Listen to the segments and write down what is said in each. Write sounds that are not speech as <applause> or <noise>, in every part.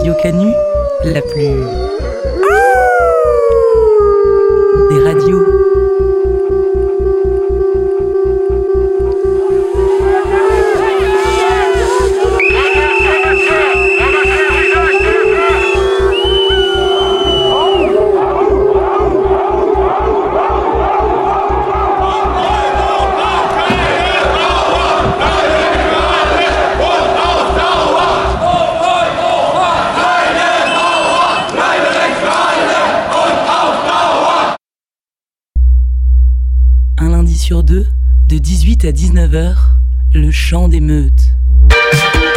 Radio la plus... 18 à 19h, le chant des meutes. «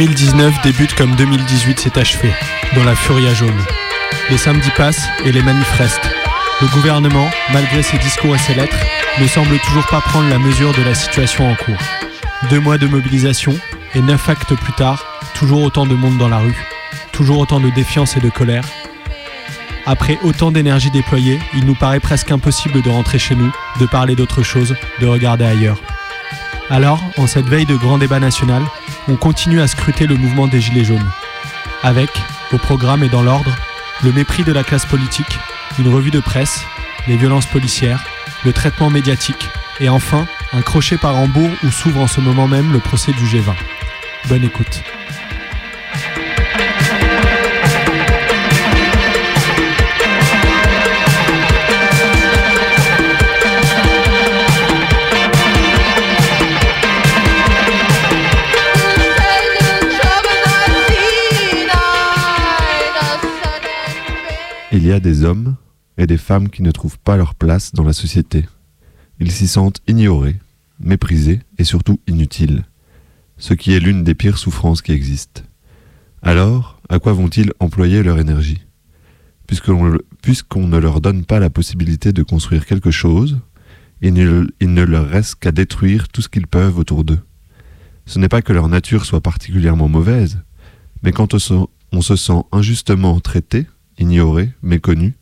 2019 débute comme 2018 s'est achevé, dans la furia jaune. Les samedis passent et les manifs restent. Le gouvernement, malgré ses discours et ses lettres, ne semble toujours pas prendre la mesure de la situation en cours. Deux mois de mobilisation et neuf actes plus tard, toujours autant de monde dans la rue, toujours autant de défiance et de colère. Après autant d'énergie déployée, il nous paraît presque impossible de rentrer chez nous, de parler d'autre chose, de regarder ailleurs. Alors, en cette veille de grand débat national, on continue à scruter le mouvement des Gilets jaunes. Avec, au programme et dans l'ordre, le mépris de la classe politique, une revue de presse, les violences policières, le traitement médiatique et enfin un crochet par Hambourg où s'ouvre en ce moment même le procès du G20. Bonne écoute. Des hommes et des femmes qui ne trouvent pas leur place dans la société. Ils s'y sentent ignorés, méprisés et surtout inutiles, ce qui est l'une des pires souffrances qui existent. Alors, à quoi vont-ils employer leur énergie? Puisqu'on ne leur donne pas la possibilité de construire quelque chose, il ne, leur reste qu'à détruire tout ce qu'ils peuvent autour d'eux. Ce n'est pas que leur nature soit particulièrement mauvaise, mais quand on se sent injustement traité, ignoré, méconnu,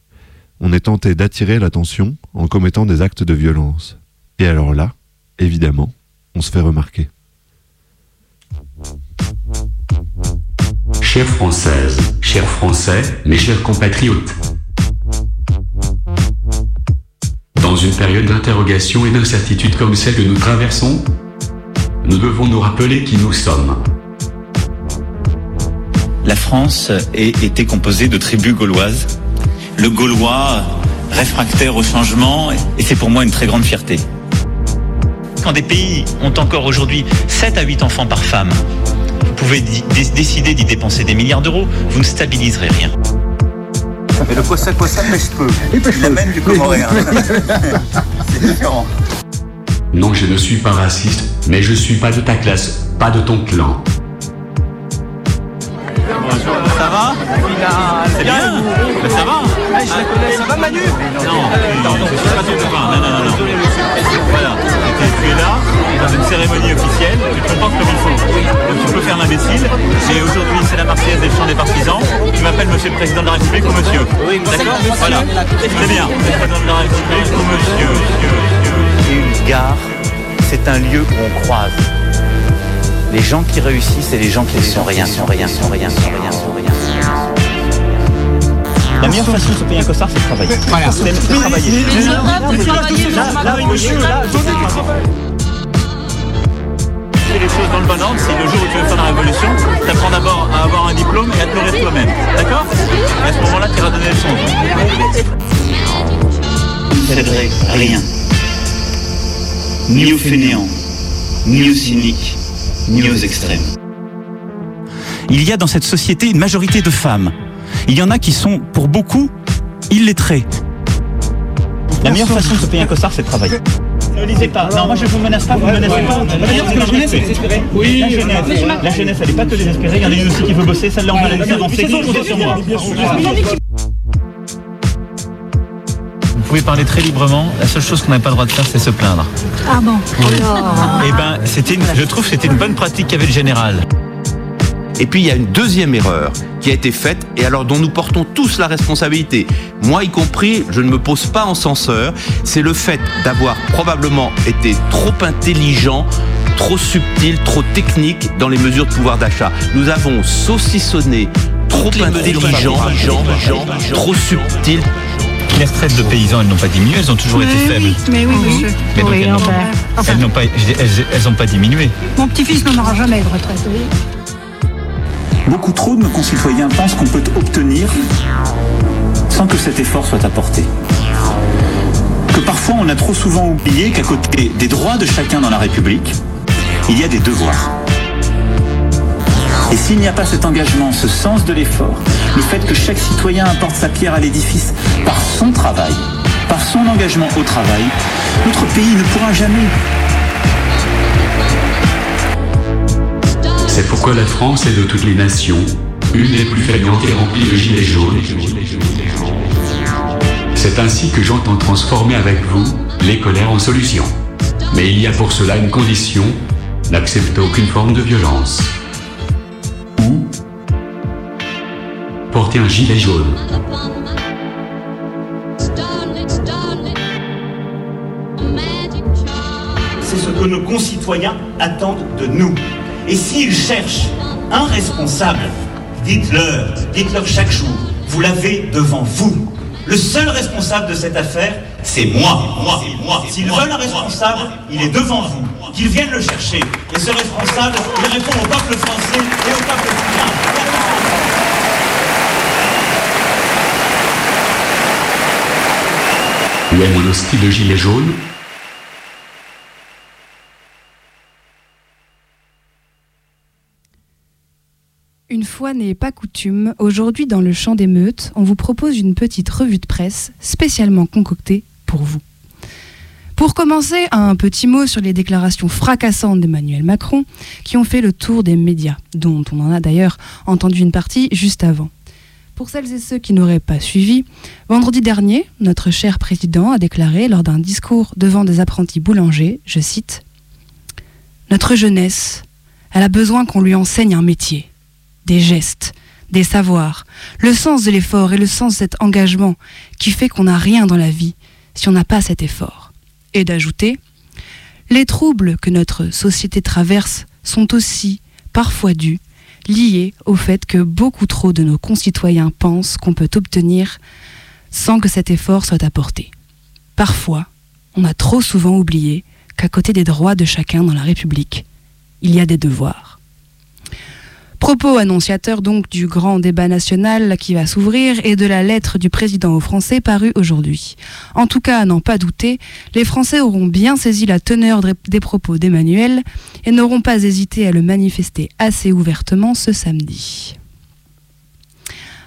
on est tenté d'attirer l'attention en commettant des actes de violence. Et alors là, évidemment, on se fait remarquer. Chères Françaises, chers Français, mes chers compatriotes. Dans une période d'interrogation et d'incertitude comme celle que nous traversons, nous devons nous rappeler qui nous sommes. La France est- était composée de tribus gauloises. Le Gaulois réfractaire au changement, et c'est pour moi une très grande fierté. Quand des pays ont encore aujourd'hui 7 à 8 enfants par femme, vous pouvez décider d'y dépenser des milliards d'euros, vous ne stabiliserez rien. Mais le Kossa Kossa pêche peu. Il amène du comoréen. <laughs> C'est différent. Non, je ne suis pas raciste, mais je suis pas de ta classe, pas de ton clan. Ça va C'est bien Ben, Ça va je la connais, ça va Manu Non, pardon, je suis pas ton copain. Non, non, non, non. Voilà, tu es- tu es là, dans une cérémonie officielle, tu te comportes comme il faut. Donc tu peux faire l'imbécile, mais aujourd'hui c'est la Marseillaise et le chant des partisans. Tu m'appelles monsieur le président de la République ou monsieur D'accord Voilà, très bien. Président de la République ou monsieur, monsieur, monsieur. Et une gare, c'est un lieu où on croise. Les gens qui réussissent et les gens qui ne sont rien, sont rien, sont rien, sont rien, sont rien. La meilleure façon de se payer un costard, c'est de travailler. Voilà. C'est de travailler. Regarder les choses dans le bon ordre. Si le jour où tu veux faire la révolution, tu apprends d'abord à avoir un diplôme et à te nourrir toi-même. D'accord? Et à ce moment-là, tu iras donner le son. Rien. Ni aux fainéants, ni aux cyniques, ni aux extrêmes. Il y a dans cette société une majorité de femmes. Il y en a qui sont, pour beaucoup, illettrés. La meilleure façon de se payer un costard, c'est de travailler. Ne lisez pas. Non, moi je vous menace pas, vous ne menacez pas. Que la jeunesse est désespérée. Oui, la jeunesse. La jeunesse, elle n'est pas que désespérée. Il y en a une aussi qui veut bosser. Celle-là, on va la laisser avancer. Sur moi. Vous pouvez parler très librement. La seule chose qu'on n'a pas le droit de faire, c'est se plaindre. Ah bon Eh ben, c'était, une- je trouve, que c'était une bonne pratique qu'avait le général. Et puis il y a une deuxième erreur qui a été faite et alors dont nous portons tous la responsabilité. Moi y compris, je ne me pose pas en censeur, c'est le fait d'avoir probablement été trop intelligent, trop subtil, trop technique dans les mesures de pouvoir d'achat. Nous avons saucissonné trop intelligent, trop subtil, Les retraites de paysans, elles n'ont pas diminué, elles ont toujours été faibles. Mais oui, monsieur. Mais donc, Oui, elles n'ont- enfin, Elles pas, elles, elles ont pas diminué. mon petit-fils n'en aura jamais de retraite. oui. Beaucoup trop de nos concitoyens pensent qu'on peut obtenir sans que cet effort soit apporté. Que parfois on a trop souvent oublié qu'à côté des droits de chacun dans la République, il y a des devoirs. Et s'il n'y a pas cet engagement, ce sens de l'effort, le fait que chaque citoyen apporte sa pierre à l'édifice par son travail, par son engagement au travail, notre pays ne pourra jamais C'est pourquoi la France est de toutes les nations, une des plus fainéantes et remplies de gilets jaunes. C'est ainsi que j'entends transformer avec vous les colères en solutions. Mais il y a pour cela une condition, n'accepter aucune forme de violence. Porter un gilet jaune. C'est ce que nos concitoyens attendent de nous. Et s'ils cherchent un responsable, dites-leur, dites-leur chaque jour, vous l'avez devant vous. Le seul responsable de cette affaire, c'est moi. moi, moi. S'ils veulent un responsable, il est devant vous. Qu'ils viennent le chercher. Et ce responsable, il répond au peuple français et au peuple français. De gilet Une fois n'est pas coutume, aujourd'hui dans le champ d'émeute, on vous propose une petite revue de presse spécialement concoctée pour vous. Pour commencer, un petit mot sur les déclarations fracassantes d'Emmanuel Macron qui ont fait le tour des médias, dont on en a d'ailleurs entendu une partie juste avant. Pour celles et ceux qui n'auraient pas suivi, vendredi dernier, notre cher président a déclaré lors d'un discours devant des apprentis boulangers, je cite, Notre jeunesse, elle a besoin qu'on lui enseigne un métier des gestes, des savoirs, le sens de l'effort et le sens de cet engagement qui fait qu'on n'a rien dans la vie si on n'a pas cet effort. Et d'ajouter, les troubles que notre société traverse sont aussi parfois dus, liés au fait que beaucoup trop de nos concitoyens pensent qu'on peut obtenir sans que cet effort soit apporté. Parfois, on a trop souvent oublié qu'à côté des droits de chacun dans la République, il y a des devoirs. Propos annonciateurs donc du grand débat national qui va s'ouvrir et de la lettre du président aux Français parue aujourd'hui. En tout cas, à n'en pas douter, les Français auront bien saisi la teneur des propos d'Emmanuel et n'auront pas hésité à le manifester assez ouvertement ce samedi.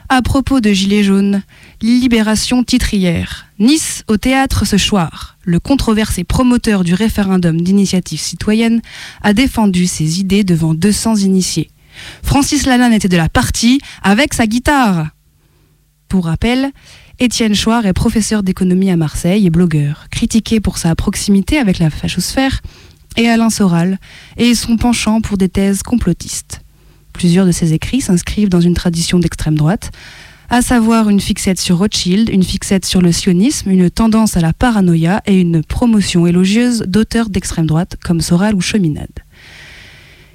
À propos de Gilets jaunes, Libération titre hier Nice au théâtre ce soir. Le controversé promoteur du référendum d'initiative citoyenne a défendu ses idées devant 200 initiés. Francis Lalanne était de la partie avec sa guitare. Pour rappel, Étienne Chouard est professeur d'économie à Marseille et blogueur, critiqué pour sa proximité avec la fachosphère et Alain Soral et son penchant pour des thèses complotistes. Plusieurs de ses écrits s'inscrivent dans une tradition d'extrême droite, à savoir une fixette sur Rothschild, une fixette sur le sionisme, une tendance à la paranoïa et une promotion élogieuse d'auteurs d'extrême droite comme Soral ou Cheminade.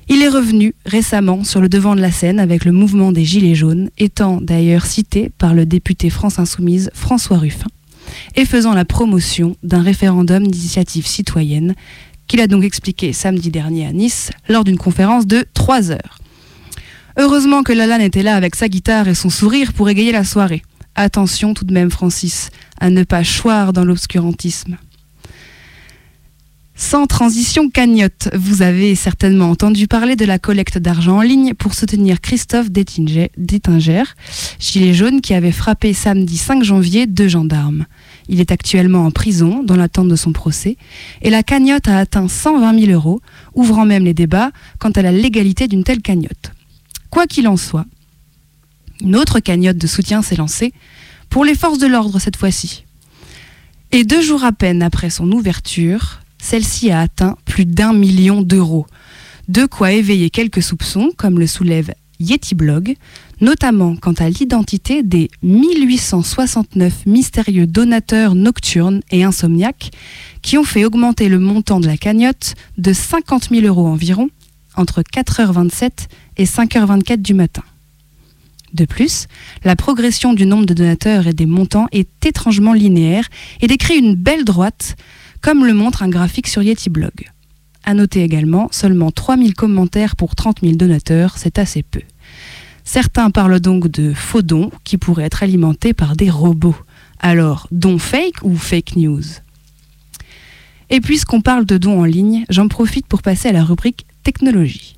Il est revenu récemment sur le devant de la scène avec le mouvement des Gilets jaunes, étant d'ailleurs cité par le député France Insoumise François Ruffin, et faisant la promotion d'un référendum d'initiative citoyenne qu'il a donc expliqué samedi dernier à Nice lors d'une conférence de 3 heures. Heureusement que Lalanne était là avec sa guitare et son sourire pour égayer la soirée. Attention tout de même, Francis, à ne pas choir dans l'obscurantisme. Sans transition cagnotte, vous avez certainement entendu parler de la collecte d'argent en ligne pour soutenir Christophe Détinger, gilet jaune qui avait frappé samedi 5 janvier deux gendarmes. Il est actuellement en prison dans l'attente de son procès et la cagnotte a atteint 120 000 euros, ouvrant même les débats quant à la légalité d'une telle cagnotte. Quoi qu'il en soit, une autre cagnotte de soutien s'est lancée, pour les forces de l'ordre cette fois-ci. Et deux jours à peine après son ouverture, celle-ci a atteint plus d'un million d'euros. De quoi éveiller quelques soupçons, comme le soulève Yeti Blog, notamment quant à l'identité des 1869 mystérieux donateurs nocturnes et insomniaques qui ont fait augmenter le montant de la cagnotte de 50 000 euros environ entre 4h27 et 5h24 du matin. De plus, la progression du nombre de donateurs et des montants est étrangement linéaire et décrit une belle droite, comme le montre un graphique sur Yeti Blog. À noter également, seulement 3000 commentaires pour 30 000 donateurs, c'est assez peu. Certains parlent donc de faux dons qui pourraient être alimentés par des robots. Alors, dons fake ou fake news? Et puisqu'on parle de dons en ligne, j'en profite pour passer à la rubrique technologie.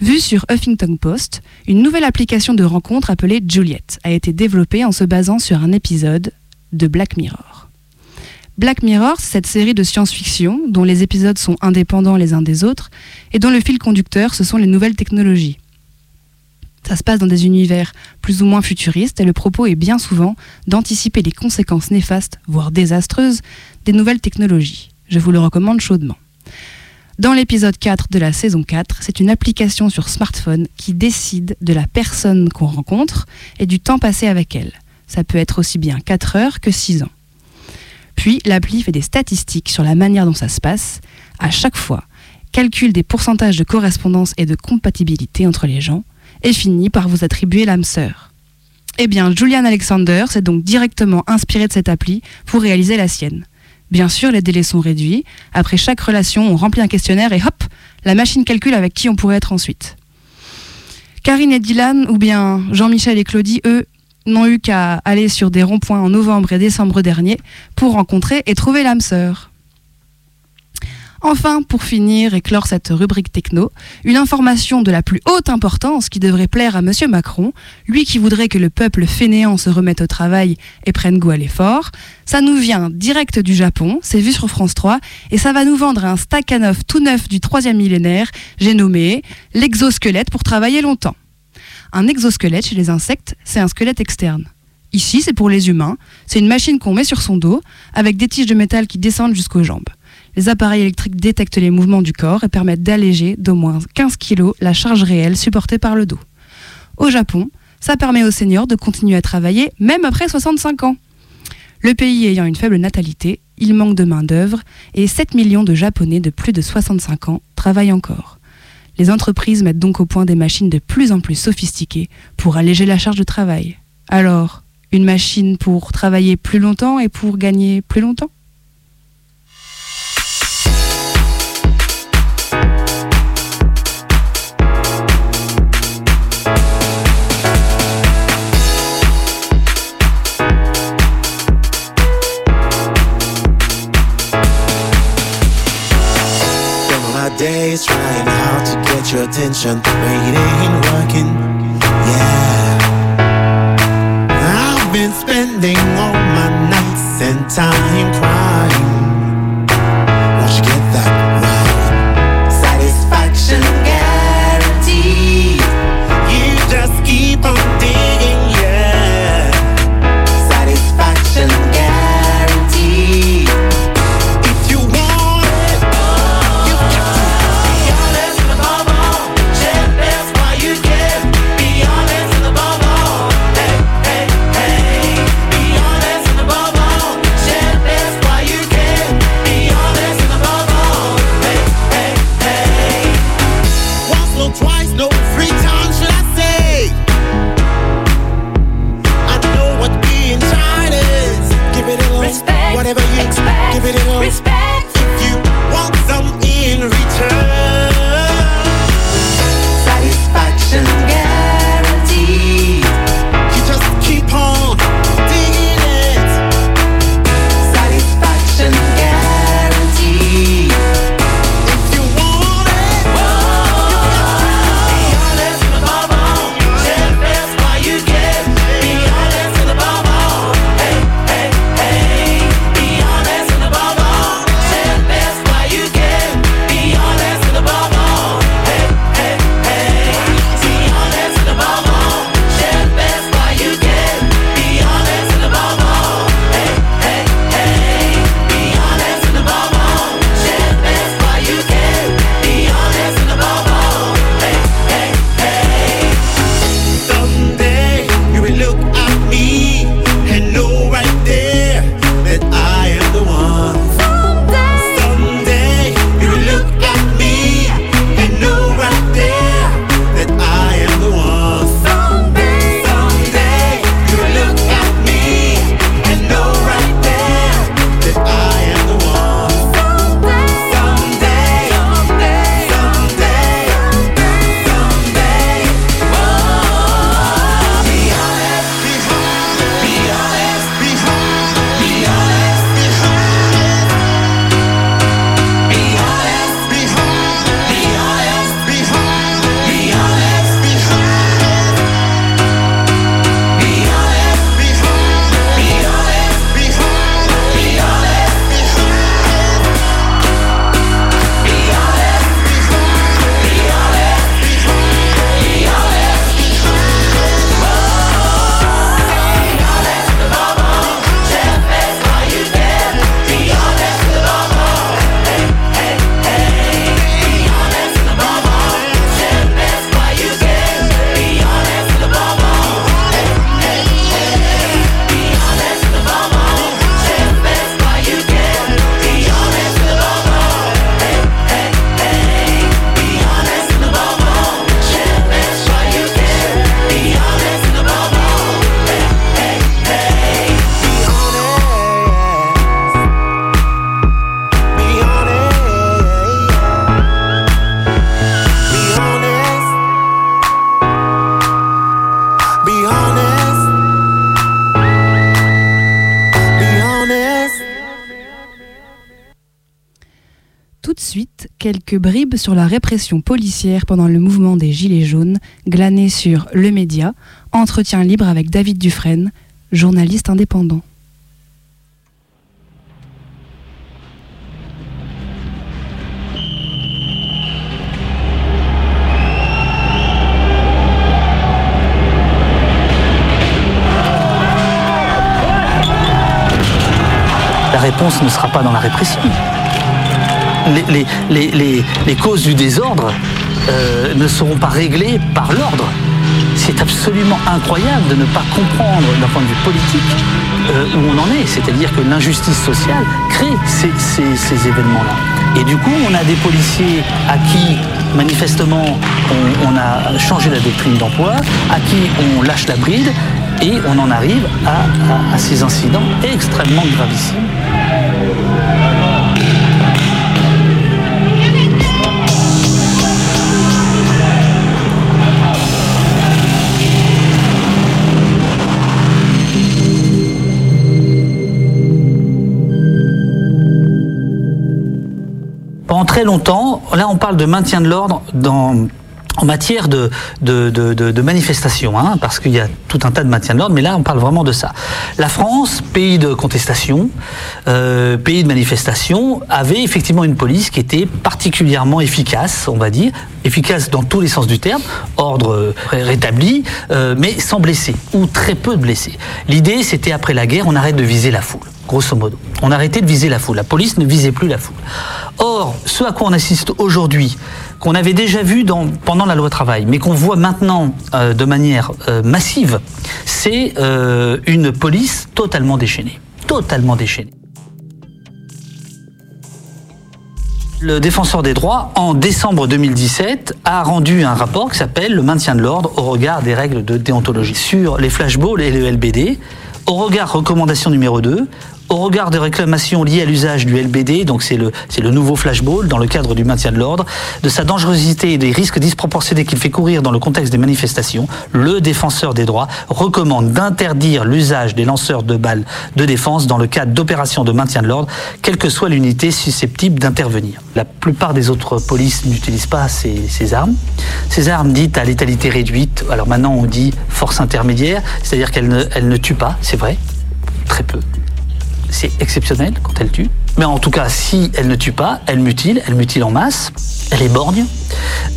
Vue sur Huffington Post, une nouvelle application de rencontre appelée Juliet a été développée en se basant sur un épisode de Black Mirror. Black Mirror, c'est cette série de science-fiction dont les épisodes sont indépendants les uns des autres et dont le fil conducteur, ce sont les nouvelles technologies. Ça se passe dans des univers plus ou moins futuristes et le propos est bien souvent d'anticiper les conséquences néfastes, voire désastreuses, des nouvelles technologies. Je vous le recommande chaudement. Dans l'épisode 4 de la saison 4, c'est une application sur smartphone qui décide de la personne qu'on rencontre et du temps passé avec elle. Ça peut être aussi bien 4 heures que 6 ans. Puis l'appli fait des statistiques sur la manière dont ça se passe. À chaque fois, calcule des pourcentages de correspondance et de compatibilité entre les gens et finit par vous attribuer l'âme sœur. Eh bien, Julian Alexander s'est donc directement inspiré de cette appli pour réaliser la sienne. Bien sûr, les délais sont réduits. Après chaque relation, on remplit un questionnaire et hop, la machine calcule avec qui on pourrait être ensuite. Karine et Dylan, ou bien Jean-Michel et Claudie, eux, n'ont eu qu'à aller sur des ronds-points en novembre et décembre dernier pour rencontrer et trouver l'âme sœur. Enfin, pour finir et clore cette rubrique techno, une information de la plus haute importance qui devrait plaire à Monsieur Macron, lui qui voudrait que le peuple fainéant se remette au travail et prenne goût à l'effort. Ça nous vient direct du Japon, c'est vu sur France 3, et ça va nous vendre un Stakhanov tout neuf du troisième millénaire, j'ai nommé l'exosquelette pour travailler longtemps. Un exosquelette chez les insectes, c'est un squelette externe. Ici, c'est pour les humains, c'est une machine qu'on met sur son dos, avec des tiges de métal qui descendent jusqu'aux jambes. Les appareils électriques détectent les mouvements du corps et permettent d'alléger d'au moins 15 kg la charge réelle supportée par le dos. Au Japon, ça permet aux seniors de continuer à travailler même après 65 ans. Le pays ayant une faible natalité, il manque de main-d'œuvre et 7 millions de Japonais de plus de 65 ans travaillent encore. Les entreprises mettent donc au point des machines de plus en plus sophistiquées pour alléger la charge de travail. Alors, une machine pour travailler plus longtemps et pour gagner plus longtemps? Your attention, but it ain't working. Yeah, I've been spending all my nights and time crying. Quelques bribes sur la répression policière pendant le mouvement des Gilets jaunes, glanées sur Le Média, entretien libre avec David Dufresne, journaliste indépendant. La réponse ne sera pas dans la répression. Les, causes du désordre euh, ne seront pas réglées par l'ordre. C'est absolument incroyable de ne pas comprendre d'un point de vue politique euh, où on en est. C'est-à-dire que l'injustice sociale crée ces, événements-là. Et du coup, on a des policiers à qui, manifestement, on, a changé la doctrine d'emploi, à qui on lâche la bride, et on en arrive à ces incidents extrêmement gravissimes. Très longtemps, là on parle de maintien de l'ordre dans en matière de, de, de, de- de manifestation, hein, parce qu'il y a tout un tas de maintien de l'ordre, mais là on parle vraiment de ça. La France, pays de contestation, euh, pays de manifestation, avait effectivement une police qui était particulièrement efficace, on va dire, efficace dans tous les sens du terme, ordre euh, rétabli, euh, mais sans blessés, ou très peu de blessés. L'idée c'était après la guerre, on arrête de viser la foule grosso modo. On arrêtait de viser la foule. La police ne visait plus la foule. Or, ce à quoi on assiste aujourd'hui, qu'on avait déjà vu pendant la loi travail, mais qu'on voit maintenant euh, de manière euh, massive, c'est euh, une police totalement déchaînée. Totalement déchaînée. Le défenseur des droits, en décembre 2017, a rendu un rapport qui s'appelle Le maintien de l'ordre au regard des règles de déontologie sur les flashballs et le LBD, au regard recommandation numéro 2, au regard des réclamations liées à l'usage du LBD, donc c'est le, c'est le nouveau flashball dans le cadre du maintien de l'ordre, de sa dangerosité et des risques disproportionnés qu'il fait courir dans le contexte des manifestations, le défenseur des droits recommande d'interdire l'usage des lanceurs de balles de défense dans le cadre d'opérations de maintien de l'ordre, quelle que soit l'unité susceptible d'intervenir. La plupart des autres polices n'utilisent pas ces, armes. Ces armes dites à létalité réduite, alors maintenant on dit force intermédiaire, c'est-à-dire qu'elles ne, elles ne tuent pas, c'est vrai, très peu c'est exceptionnel quand elle tue. Mais en tout cas, si elle ne tue pas, elle mutile, elle mutile en masse, elle est borgne.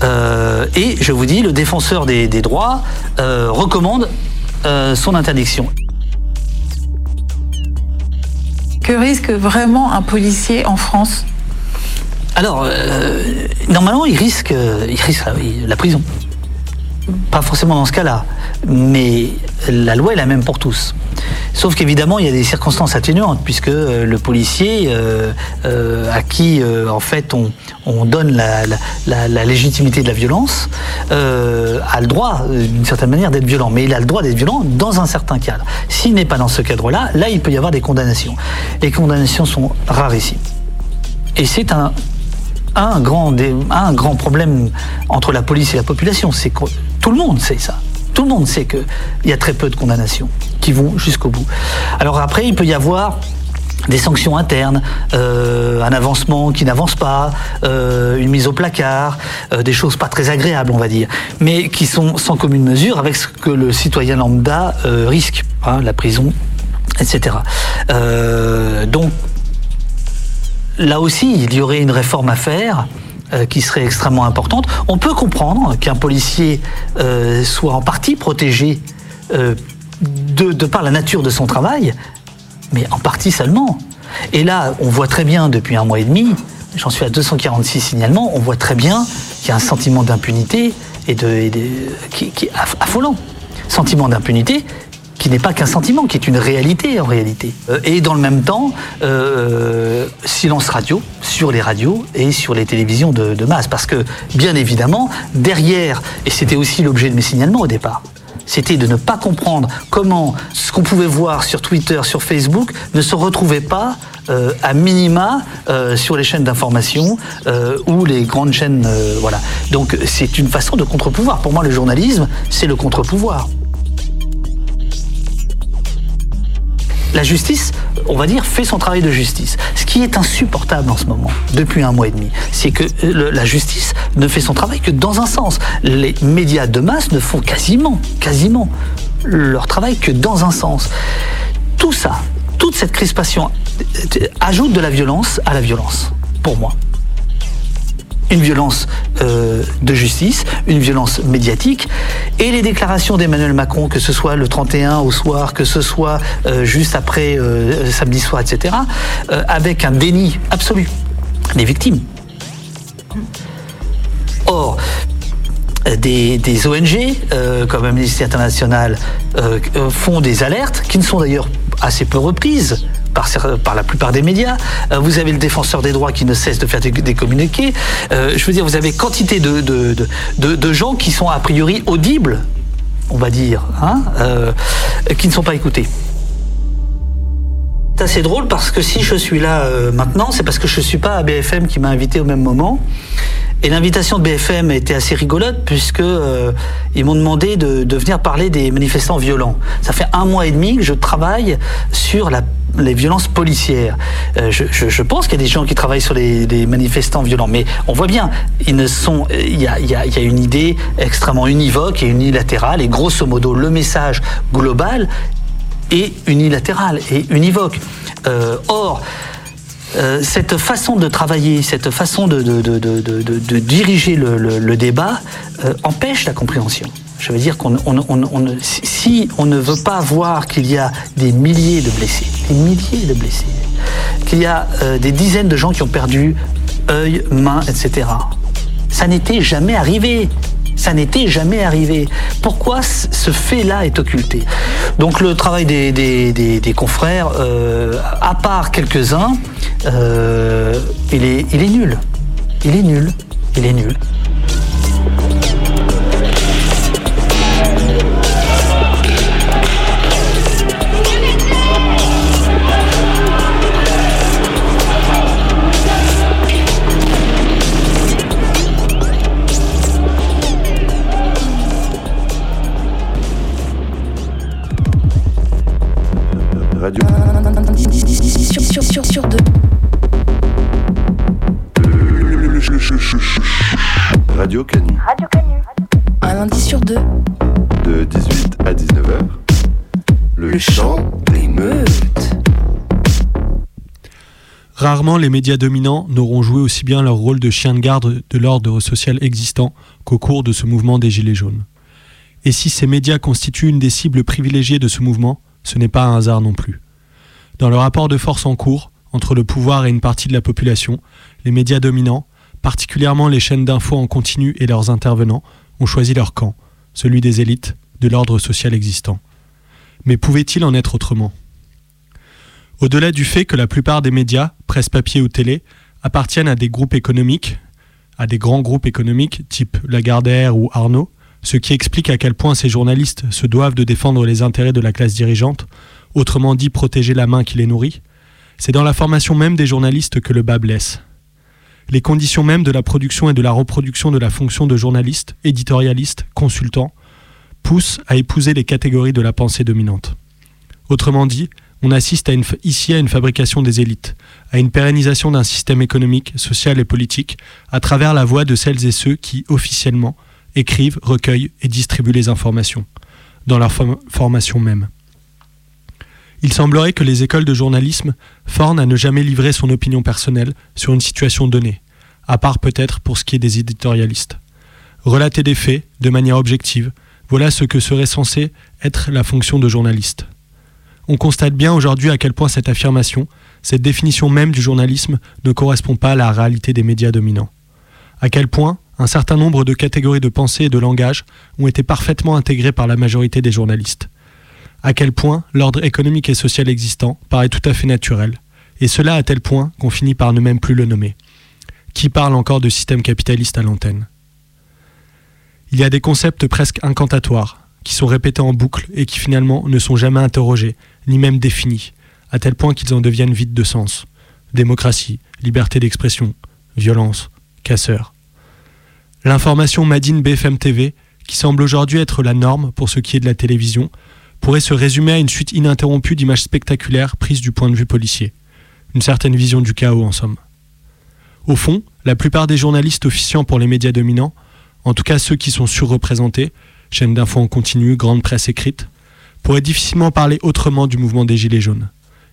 Euh, et je vous dis, le défenseur des, des droits euh, recommande euh, son interdiction. Que risque vraiment un policier en France? Alors, normalement, il risque, il risque la, la prison. Pas forcément dans ce cas-là, mais la loi est la même pour tous. Sauf qu'évidemment, il y a des circonstances atténuantes, puisque euh, le policier euh, euh, à qui, en fait, on, on donne la, légitimité de la violence a le droit, d'une certaine manière, d'être violent. Mais il a le droit d'être violent dans un certain cadre. S'il n'est pas dans ce cadre-là, là, il peut y avoir des condamnations. Les condamnations sont rarissimes. Et c'est un, grand, problème entre la police et la population. C'est tout le monde sait ça. Tout le monde sait qu'il y a très peu de condamnations qui vont jusqu'au bout. Alors après, il peut y avoir des sanctions internes, euh, un avancement qui n'avance pas, euh, une mise au placard, euh, des choses pas très agréables, on va dire, mais qui sont sans commune mesure avec ce que le citoyen lambda risque, hein, la prison, etc. Donc là aussi, il y aurait une réforme à faire euh, qui serait extrêmement importante. On peut comprendre qu'un policier euh, soit en partie protégé euh, de, par la nature de son travail, mais en partie seulement. Et là, on voit très bien depuis un mois et demi, j'en suis à 246 signalements, on voit très bien qu'il y a un sentiment d'impunité et qui, est aff- affolant. Sentiment d'impunité qui n'est pas qu'un sentiment, qui est une réalité en réalité. Euh, et dans le même temps, euh, silence radio sur les radios et sur les télévisions de, masse. Parce que, bien évidemment, derrière, et c'était aussi l'objet de mes signalements au départ, c'était de ne pas comprendre comment ce qu'on pouvait voir sur Twitter, sur Facebook, ne se retrouvait pas euh, à minima sur les chaînes d'information ou les grandes chaînes. voilà. Donc c'est une façon de contre-pouvoir. Pour moi, le journalisme, c'est le contre-pouvoir. La justice, on va dire, fait son travail de justice. Ce qui est insupportable en ce moment, depuis un mois et demi, c'est que le- la justice ne fait son travail que dans un sens. Les médias de masse ne font quasiment, quasiment leur travail que dans un sens. Tout ça, toute cette crispation euh, ajoute de la violence à la violence, pour moi une violence euh, de justice, une violence médiatique, et les déclarations d'Emmanuel Macron, que ce soit le 31 au soir, que ce soit euh, juste après euh, samedi soir, etc., avec un déni absolu des victimes. Or, des, ONG comme Amnesty International font des alertes qui ne sont d'ailleurs assez peu reprises par, la plupart des médias. Euh, vous avez le défenseur des droits qui ne cesse de faire des, des communiqués. Euh, je veux dire, vous avez quantité de, de- de gens qui sont a priori audibles, on va dire, hein, euh, qui ne sont pas écoutés. C'est assez drôle parce que si je suis là euh, maintenant, c'est parce que je ne suis pas à BFM qui m'a invité au même moment. Et l'invitation de BFM était assez rigolote puisque euh, ils m'ont demandé de, venir parler des manifestants violents. Ça fait un mois et demi que je travaille sur les violences policières. Euh, je, pense qu'il y a des gens qui travaillent sur les, manifestants violents, mais on voit bien, ils ne sont, il y a- il y a une idée extrêmement univoque et unilatérale. Et grosso modo, le message global est unilatéral et univoque. Euh, or, euh, cette façon de travailler, cette façon de, de- de- de- diriger le, le- débat euh, empêche la compréhension. Je veux dire qu'on on- on- si- on ne veut pas voir qu'il y a des milliers de blessés, des milliers de blessés, qu'il y a des dizaines de gens qui ont perdu œil, main, etc. Ça n'était jamais arrivé. Ça n'était jamais arrivé. Pourquoi ce fait-là est occulté Donc le travail des, confrères, euh, à part quelques-uns, euh, il est nul. Il est nul. Il est nul. Rarement les médias dominants n'auront joué aussi bien leur rôle de chien de garde de l'ordre social existant qu'au cours de ce mouvement des Gilets jaunes. Et si ces médias constituent une des cibles privilégiées de ce mouvement, ce n'est pas un hasard non plus. Dans le rapport de force en cours entre le pouvoir et une partie de la population, les médias dominants, particulièrement les chaînes d'infos en continu et leurs intervenants, ont choisi leur camp, celui des élites, de l'ordre social existant. Mais pouvait-il en être autrement? Au-delà du fait que la plupart des médias, presse papier ou télé, appartiennent à des groupes économiques, à des grands groupes économiques type Lagardère ou Arnaud, ce qui explique à quel point ces journalistes se doivent de défendre les intérêts de la classe dirigeante, autrement dit protéger la main qui les nourrit, c'est dans la formation même des journalistes que le bas blesse. Les conditions mêmes de la production et de la reproduction de la fonction de journaliste, éditorialiste, consultant, poussent à épouser les catégories de la pensée dominante. Autrement dit, on assiste ici à une fabrication des élites, à une pérennisation d'un système économique, social et politique, à travers la voix de celles et ceux qui, officiellement, écrivent, recueillent et distribuent les informations, dans leur form- formation même. Il semblerait que les écoles de journalisme forment à ne jamais livrer son opinion personnelle sur une situation donnée, à part peut-être pour ce qui est des éditorialistes. Relater des faits, de manière objective, voilà ce que serait censé être la fonction de journaliste. On constate bien aujourd'hui à quel point cette affirmation, cette définition même du journalisme ne correspond pas à la réalité des médias dominants. À quel point un certain nombre de catégories de pensée et de langage ont été parfaitement intégrées par la majorité des journalistes. À quel point l'ordre économique et social existant paraît tout à fait naturel, et cela à tel point qu'on finit par ne même plus le nommer. Qui parle encore de système capitaliste à l'antenne? Il y a des concepts presque incantatoires, qui sont répétés en boucle et qui finalement ne sont jamais interrogés, ni même définis, à tel point qu'ils en deviennent vides de sens. Démocratie, liberté d'expression, violence, casseur. L'information Madine BFM TV, qui semble aujourd'hui être la norme pour ce qui est de la télévision, pourrait se résumer à une suite ininterrompue d'images spectaculaires prises du point de vue policier. Une certaine vision du chaos en somme. Au fond, la plupart des journalistes officiant pour les médias dominants, en tout cas ceux qui sont surreprésentés, chaînes d'infos en continu, grande presse écrite, pourraient difficilement parler autrement du mouvement des Gilets jaunes.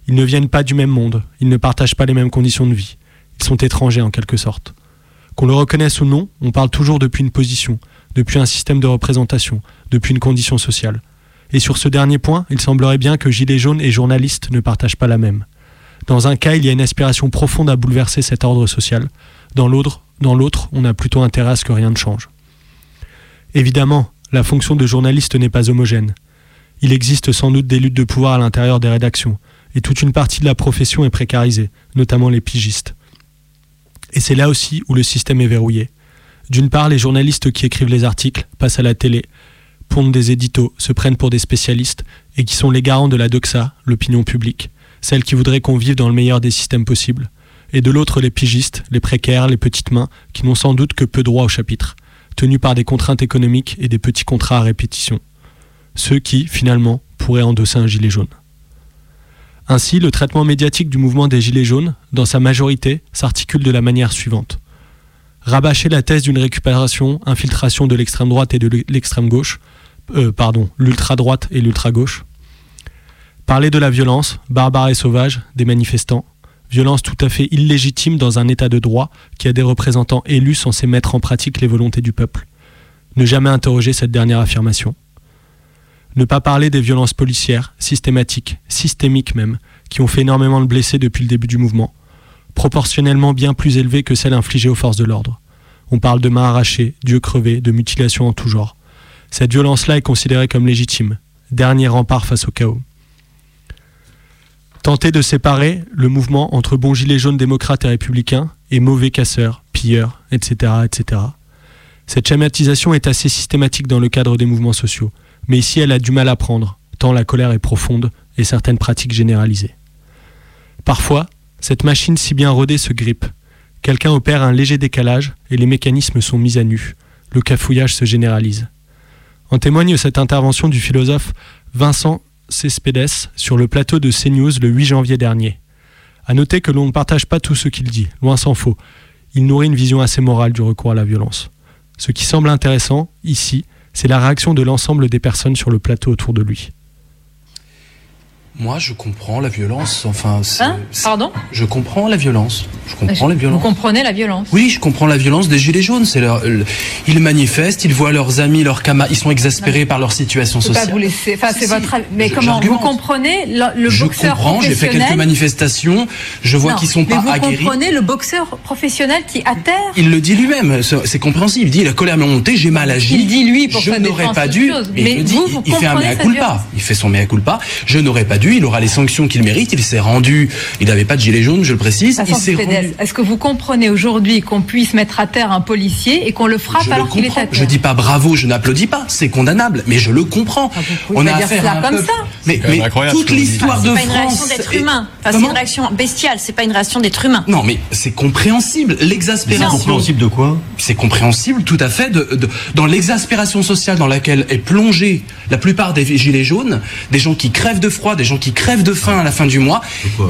Ils ne viennent pas du même monde, ils ne partagent pas les mêmes conditions de vie, ils sont étrangers en quelque sorte. Qu'on le reconnaisse ou non, on parle toujours depuis une position, depuis un système de représentation, depuis une condition sociale. Et sur ce dernier point, il semblerait bien que Gilets jaunes et journalistes ne partagent pas la même. Dans un cas, il y a une aspiration profonde à bouleverser cet ordre social. Dans l'autre, dans l'autre, on a plutôt intérêt à ce que rien ne change. Évidemment, la fonction de journaliste n'est pas homogène. Il existe sans doute des luttes de pouvoir à l'intérieur des rédactions, et toute une partie de la profession est précarisée, notamment les pigistes. Et c'est là aussi où le système est verrouillé. D'une part, les journalistes qui écrivent les articles passent à la télé, pondent des éditos, se prennent pour des spécialistes, et qui sont les garants de la doxa, l'opinion publique, celle qui voudrait qu'on vive dans le meilleur des systèmes possibles. Et de l'autre, les pigistes, les précaires, les petites mains, qui n'ont sans doute que peu droit au chapitre, tenus par des contraintes économiques et des petits contrats à répétition. Ceux qui, finalement, pourraient endosser un gilet jaune. Ainsi, le traitement médiatique du mouvement des Gilets jaunes, dans sa majorité, s'articule de la manière suivante. Rabâcher la thèse d'une récupération, infiltration de l'extrême droite et de l'extrême gauche, euh, pardon, l'ultra droite et l'ultra gauche. Parler de la violence, barbare et sauvage, des manifestants, violence tout à fait illégitime dans un état de droit qui a des représentants élus censés mettre en pratique les volontés du peuple. Ne jamais interroger cette dernière affirmation. Ne pas parler des violences policières, systématiques, systémiques même, qui ont fait énormément de blessés depuis le début du mouvement, proportionnellement bien plus élevées que celles infligées aux forces de l'ordre. On parle de mains arrachées, d'yeux crevés, de mutilations en tout genre. Cette violence-là est considérée comme légitime, dernier rempart face au chaos. Tenter de séparer le mouvement entre bons gilets jaunes démocrates et républicains et mauvais casseurs, pilleurs, etc., etc. Cette schématisation est assez systématique dans le cadre des mouvements sociaux, mais ici elle a du mal à prendre, tant la colère est profonde et certaines pratiques généralisées. Parfois, cette machine si bien rodée se grippe. Quelqu'un opère un léger décalage et les mécanismes sont mis à nu. Le cafouillage se généralise. En témoigne cette intervention du philosophe Vincent Cespedes sur le plateau de CNews le 8 janvier dernier. À noter que l'on ne partage pas tout ce qu'il dit, loin s'en faut. Il nourrit une vision assez morale du recours à la violence. Ce qui semble intéressant, ici, c'est la réaction de l'ensemble des personnes sur le plateau autour de lui. Moi, je comprends la violence. Enfin, Hein Pardon je comprends la violence. Je comprends la Vous violence. comprenez la violence Oui, je comprends la violence des gilets jaunes. C'est leur, le- ils manifestent, ils voient leurs amis, leurs camarades, ils sont exaspérés par leur situation peux pas sociale. vous laisser. Enfin, c'est Si, votre. Mais je- comment vous comprenez le, le je boxeur comprends. J'ai fait quelques manifestations. Je vois qu'ils sont mais pas vous aguerris. comprenez le boxeur professionnel qui à terre Il le dit lui-même, c'est compréhensible. Il dit la colère m'est montée, j'ai mal agi. Il dit lui pour je n'aurais pas dû. chose. Mais, Mais le dit, vous, il- vous il fait un mea culpa. Il fait son mea culpa. Je n'aurais pas dû. Il aura les sanctions qu'il mérite. Il s'est rendu. Il n'avait pas de gilet jaune, je le précise. Vincent Il s'est Cespedes, rendu. Est-ce que vous comprenez aujourd'hui qu'on puisse mettre à terre un policier et qu'on le frappe Je le alors qu'il est à comprends. terre Je dis pas bravo, je n'applaudis pas. C'est condamnable, mais je le comprends. pouvez pas dire cela à un comme peuple- ça. Mais, mais incroyable toute l'histoire de C'est pas une réaction France. d'être est- humain. Enfin, c'est une réaction bestiale, c'est pas une réaction d'être humain. Non, mais c'est compréhensible. L'exaspération. C'est compréhensible de quoi C'est compréhensible, tout à fait, de, de- dans l'exaspération sociale dans laquelle est plongée la plupart des gilets jaunes, des gens qui crèvent de froid, des gens qui crèvent de faim à la fin du mois.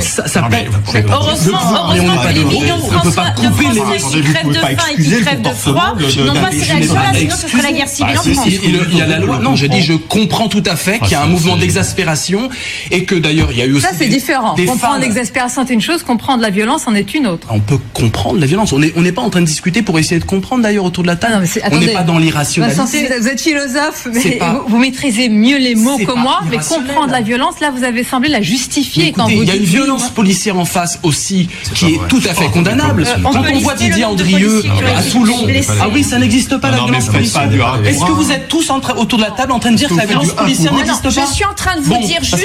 Ça, ça paie- Heureusement, Mais on heureusement n'est que pas les millions de on peut pas Français, de qui crèvent de faim et qui crèvent de froid n'ont pas ces je réactions-là, pas sinon ce serait la guerre civile en Ah, si, France. il, y a la loi. Non, j'ai dit je comprends tout à fait qu'il y a un mouvement d'exaspération et que d'ailleurs il y a eu aussi Ça, c'est des- différent. Comprendre l'exaspération est une chose, comprendre la violence en est une autre. on peut comprendre la violence. On n'est on pas en train de discuter pour essayer de comprendre d'ailleurs autour de la table. on n'est pas dans l'irrationalité. Vous êtes philosophe, C'est mais pas- vous, vous maîtrisez mieux les mots C'est que pas moi, mais comprendre la violence, là, vous avez semblé la justifier Mais quand vous il y a une violence policière en face aussi qui pas est vrai. tout à fait Oh, condamnable. pas Quand possible. on voit Didier Andrieux qui ont à Toulon, ah oui, ça n'existe pas la Non, violence mais pas policière. Est-ce que vous êtes tous en train- autour de la table en train de dire que la violence policière n'existe pas je suis en train de vous dire juste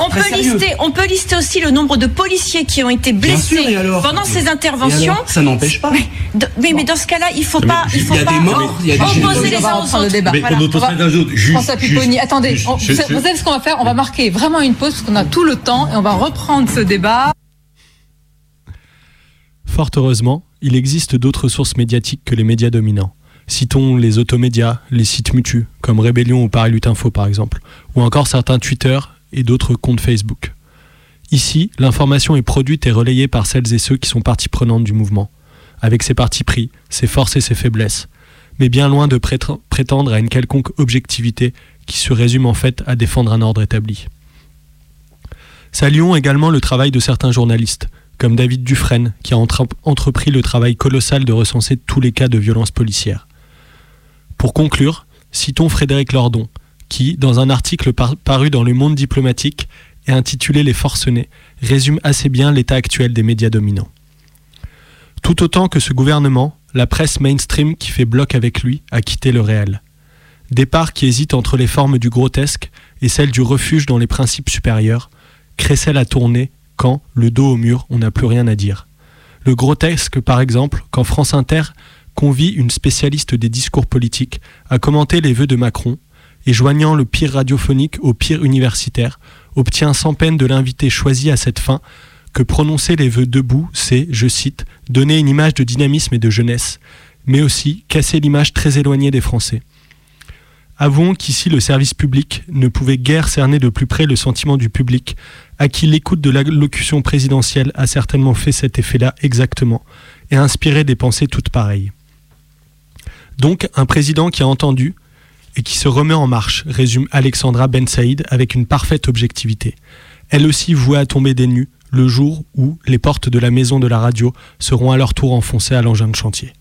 on peut lister, on peut lister aussi le nombre de policiers qui ont été blessés pendant ces interventions. ça n'empêche pas. Oui, mais dans ce cas-là, il faut pas, il faut il y a pas des morts, il y a des opposer les On va uns aux reprendre le autres. débat. Mais Voilà. qu'on oppose On va- les uns aux autres. Attendez, vous savez ce qu'on va faire? On va marquer vraiment une pause qu'on a tout le temps et on va reprendre ce débat. Fort heureusement, il existe d'autres sources médiatiques que les médias dominants, Citons les automédias, les sites mutus, comme Rébellion ou Paris Lutinfo par exemple, ou encore certains Twitter et d'autres comptes Facebook. Ici, l'information est produite et relayée par celles et ceux qui sont partie prenante du mouvement, avec ses partis pris, ses forces et ses faiblesses, mais bien loin de prétendre à une quelconque objectivité qui se résume en fait à défendre un ordre établi. Saluons également le travail de certains journalistes, comme David Dufresne, qui a entre- entrepris le travail colossal de recenser tous les cas de violences policières. Pour conclure, citons Frédéric Lordon, qui, dans un article par- paru dans Le Monde diplomatique et intitulé Les forcenés, résume assez bien l'état actuel des médias dominants. Tout autant que ce gouvernement, la presse mainstream qui fait bloc avec lui a quitté le réel. Départ qui hésite entre les formes du grotesque et celles du refuge dans les principes supérieurs, Cressel a tourné quand, le dos au mur, on n'a plus rien à dire. Le grotesque, par exemple, quand France Inter convie une spécialiste des discours politiques à commenter les vœux de Macron et joignant le pire radiophonique au pire universitaire, obtient sans peine de l'invité choisi à cette fin que prononcer les vœux debout, c'est, je cite, donner une image de dynamisme et de jeunesse, mais aussi casser l'image très éloignée des Français. Avouons qu'ici le service public ne pouvait guère cerner de plus près le sentiment du public, à qui l'écoute de l'allocution présidentielle a certainement fait cet effet-là exactement, et inspiré des pensées toutes pareilles. Donc un président qui a entendu et qui se remet en marche, résume Alexandra Ben Saïd avec une parfaite objectivité. Elle aussi à tomber des nues le jour où les portes de la maison de la radio seront à leur tour enfoncées à l'engin de chantier.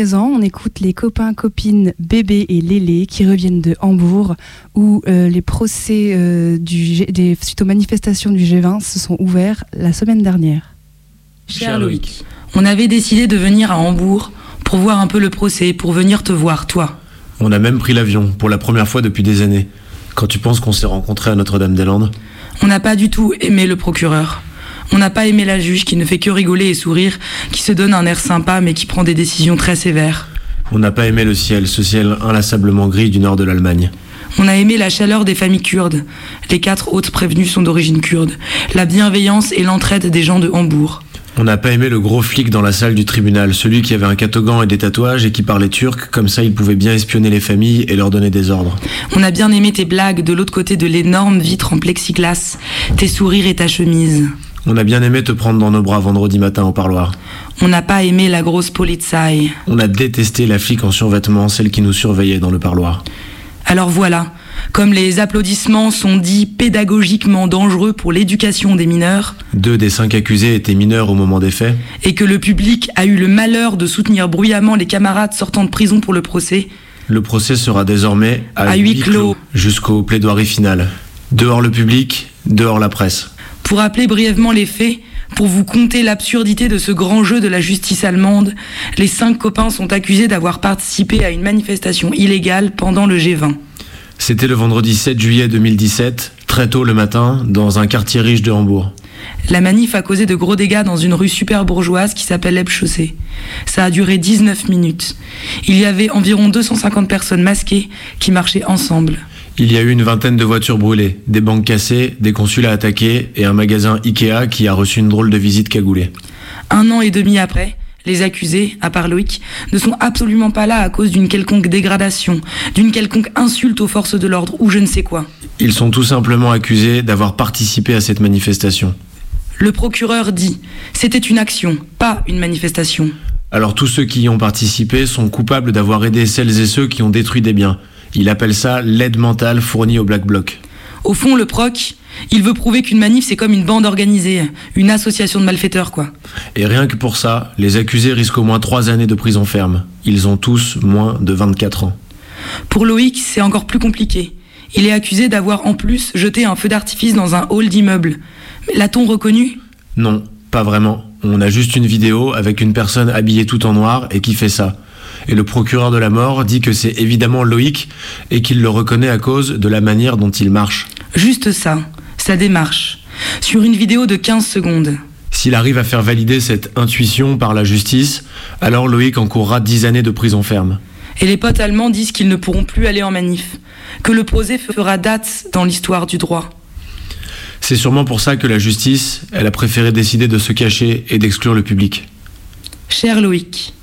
Présent, on écoute les copains, copines, bébé et Lélé qui reviennent de Hambourg, où euh, les procès euh, du G- des, suite aux manifestations du G20 se sont ouverts la semaine dernière. Cher Loïc, on avait décidé de venir à Hambourg pour voir un peu le procès, pour venir te voir, toi. On a même pris l'avion, pour la première fois depuis des années. Quand tu penses qu'on s'est rencontrés à Notre-Dame-des-Landes? On n'a pas du tout aimé le procureur. On n'a pas aimé la juge qui ne fait que rigoler et sourire, qui se donne un air sympa mais qui prend des décisions très sévères. On n'a pas aimé le ciel, ce ciel inlassablement gris du nord de l'Allemagne. On a aimé la chaleur des familles kurdes. Les quatre autres prévenus sont d'origine kurde. La bienveillance et l'entraide des gens de Hambourg. On n'a pas aimé le gros flic dans la salle du tribunal, celui qui avait un catogan et des tatouages et qui parlait turc, comme ça il pouvait bien espionner les familles et leur donner des ordres. On a bien aimé tes blagues de l'autre côté de l'énorme vitre en plexiglas, tes sourires et ta chemise. On a bien aimé te prendre dans nos bras vendredi matin au parloir. On n'a pas aimé la grosse polizei. On a détesté la flic en survêtement, celle qui nous surveillait dans le parloir. Alors voilà, comme les applaudissements sont dits pédagogiquement dangereux pour l'éducation des mineurs, Deux des cinq accusés étaient mineurs au moment des faits. et que le public a eu le malheur de soutenir bruyamment les camarades sortant de prison pour le procès, Le procès sera désormais à, À huis clos. jusqu'au plaidoirie final. Dehors le public, dehors la presse. Pour rappeler brièvement les faits, pour vous conter l'absurdité de ce grand jeu de la justice allemande, les cinq copains sont accusés d'avoir participé à une manifestation illégale pendant le G20. C'était le vendredi 7 juillet 2017, très tôt le matin, dans un quartier riche de Hambourg. La manif a causé de gros dégâts dans une rue super bourgeoise qui s'appelle Elbchaussee. Ça a duré 19 minutes. Il y avait environ 250 personnes masquées qui marchaient ensemble. Il y a eu une vingtaine de voitures brûlées, des banques cassées, des consulats attaqués et un magasin Ikea qui a reçu une drôle de visite cagoulée. Un an et demi après, les accusés, à part Loïc, ne sont absolument pas là à cause d'une quelconque dégradation, d'une quelconque insulte aux forces de l'ordre ou je ne sais quoi. Ils sont tout simplement accusés d'avoir participé à cette manifestation. Le procureur dit c'était une action, pas une manifestation. Alors tous ceux qui y ont participé sont coupables d'avoir aidé celles et ceux qui ont détruit des biens. Il appelle ça l'aide mentale fournie au Black Bloc. Au fond, le proc, il veut prouver qu'une manif c'est comme une bande organisée, une association de malfaiteurs quoi. Et rien que pour ça, les accusés risquent au moins trois années de prison ferme. Ils ont tous moins de 24 ans. Pour Loïc, c'est encore plus compliqué. Il est accusé d'avoir en plus jeté un feu d'artifice dans un hall d'immeuble. L'a-t-on reconnu? Non, pas vraiment. On a juste une vidéo avec une personne habillée tout en noir et qui fait ça. Et le procureur de la mort dit que c'est évidemment Loïc et qu'il le reconnaît à cause de la manière dont il marche. Juste ça, sa démarche. Sur une vidéo de 15 secondes. S'il arrive à faire valider cette intuition par la justice, alors Loïc encourra 10 années de prison ferme. Et les potes allemands disent qu'ils ne pourront plus aller en manif. Que le procès fera date dans l'histoire du droit. C'est sûrement pour ça que la justice, elle a préféré décider de se cacher et d'exclure le public. Cher Loïc,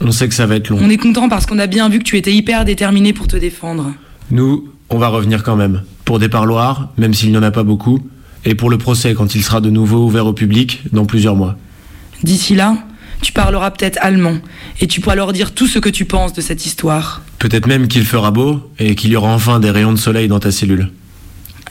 On sait que ça va être long. on est content parce qu'on a bien vu que tu étais hyper déterminé pour te défendre. Nous, on va revenir quand même. Pour des parloirs, même s'il n'y en a pas beaucoup, et pour le procès quand il sera de nouveau ouvert au public dans plusieurs mois. D'ici là, tu parleras peut-être allemand et tu pourras leur dire tout ce que tu penses de cette histoire. Peut-être même qu'il fera beau et qu'il y aura enfin des rayons de soleil dans ta cellule.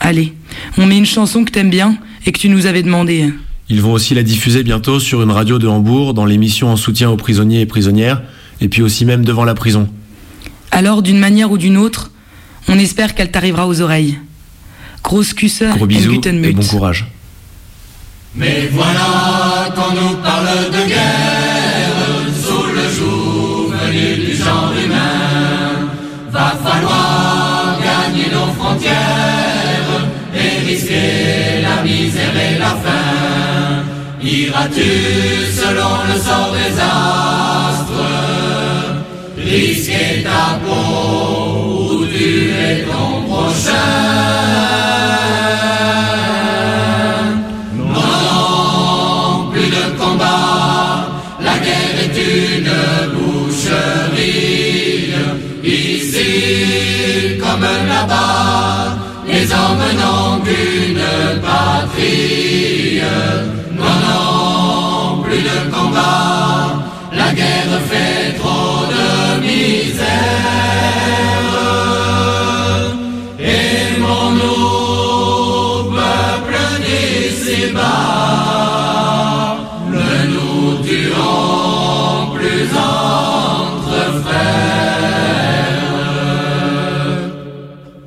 Allez, on met une chanson que t'aimes bien et que tu nous avais demandé. Ils vont aussi la diffuser bientôt sur une radio de Hambourg dans l'émission en soutien aux prisonniers et prisonnières, et puis aussi même devant la prison. Alors, d'une manière ou d'une autre, on espère qu'elle t'arrivera aux oreilles. Grosse cusse Gros bisous et bon courage. Mais voilà qu'on nous parle de guerre sous le joug venu du genre humain. Va falloir gagner nos frontières et risquer la misère et la faim. Iras-tu selon le sort des astres? Risquer ta peau ou tuer ton prochain? Non, plus de combat, la guerre est une boucherie. Ici, comme là-bas, les hommes n'ont qu'une patrie la guerre fait trop de misère. Aimons-nous, peuple d'ici-bas, ne nous tuons plus entre frères.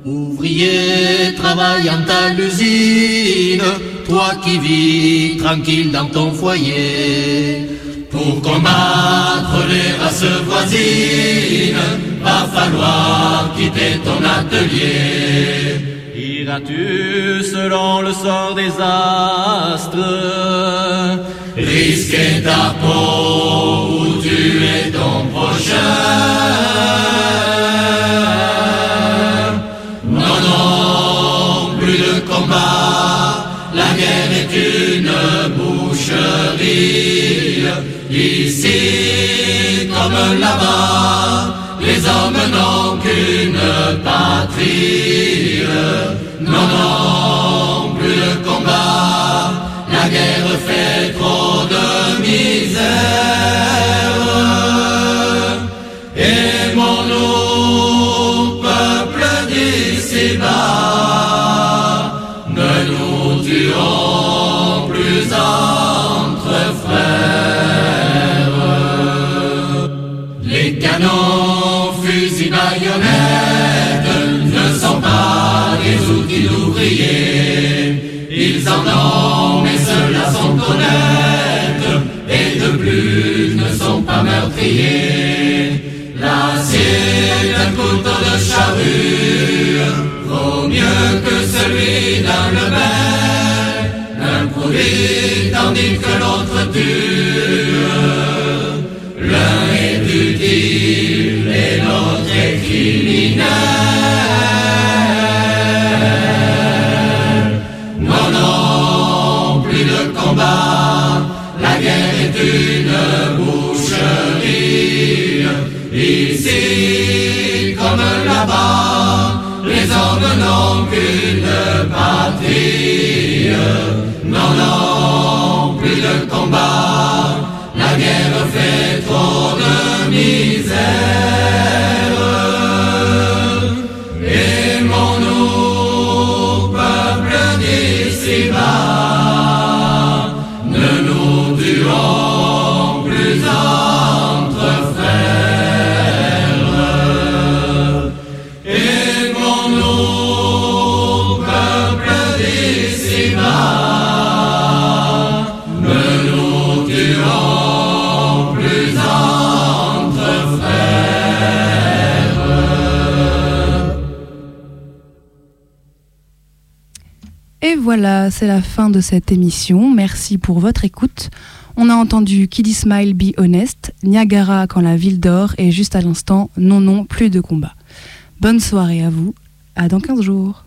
Ouvriers travaillant à l'usine, toi qui vis tranquille dans ton foyer. Pour combattre les races voisines, va falloir quitter ton atelier. Iras-tu selon le sort des astres? Risquer ta peau ou tuer ton prochain. Non, non, plus de combat, la guerre est une Ici comme là-bas, les hommes n'ont qu'une patrie. Non, non, plus de combat, la guerre fait trop de misère. Meurtriers. L'acier d'un couteau de charrue vaut mieux que celui d'un lebel. L'un tandis que l'autre les hommes n'ont qu'une patrie. Non, non, plus de combat, voilà, c'est la fin de cette émission. Merci pour votre écoute. On a entendu Kiddy Smile Be Honest, Niagara quand la ville dort et juste à l'instant, non, non, plus de combat. Bonne soirée à vous, à dans 15 jours.